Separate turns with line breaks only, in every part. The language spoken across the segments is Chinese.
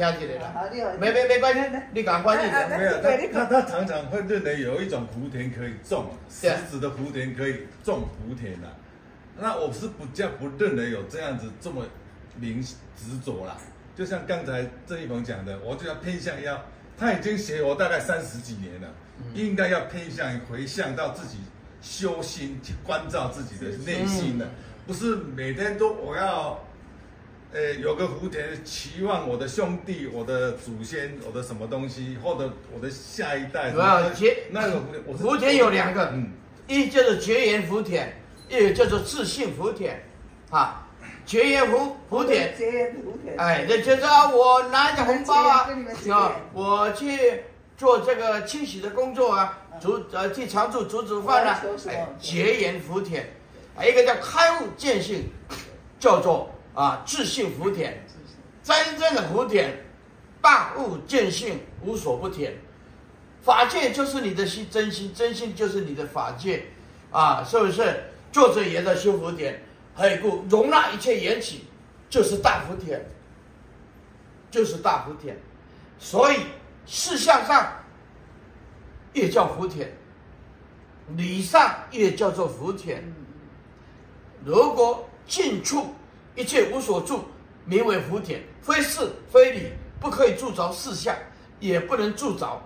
听起来了。没没没关系，你赶快翻译。
没有，他他他常常会认为有一种福田可以种，石子的福田可以种福田呐。那我是不叫不认为有这样子这么明执着啦。就像刚才郑一鹏讲的，我就要偏向要，他已经学我大概三十几年了，应该要偏向回向到自己修心去关照自己的内心的，不是每天都我要。诶，有个福田，期望我的兄弟、我的祖先、我的什么东西，或者我的下一代。
没有结那个福田有两个，嗯，一叫做绝缘福田，一叫做自信福田，啊，绝缘福福田，绝缘福田，哎，那就是啊我拿着红包啊，啊，我去做这个清洗的工作啊，煮呃去常住煮煮饭啊，哎，绝缘福田，还有一个叫开悟见性，叫做。啊，自信福田，真正的福田，大悟见性，无所不田。法界就是你的心，真心，真心就是你的法界，啊，是不是？作者也在修福田，还有一个容纳一切缘起，就是大福田，就是大福田。所以事相上也叫福田，理上也叫做福田。如果近处。一切无所住，名为福田，非事非理，不可以住着事相，也不能住着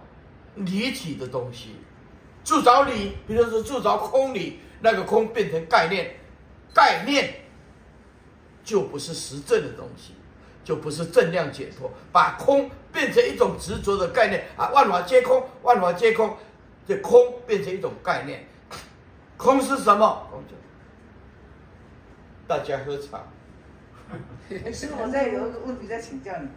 离体的东西。住着理，比如说住着空理，那个空变成概念，概念就不是实证的东西，就不是正量解脱。把空变成一种执着的概念啊，万法皆空，万法皆空，这空变成一种概念。空是什么？大家喝茶。
是，我在有一个问题在请教你。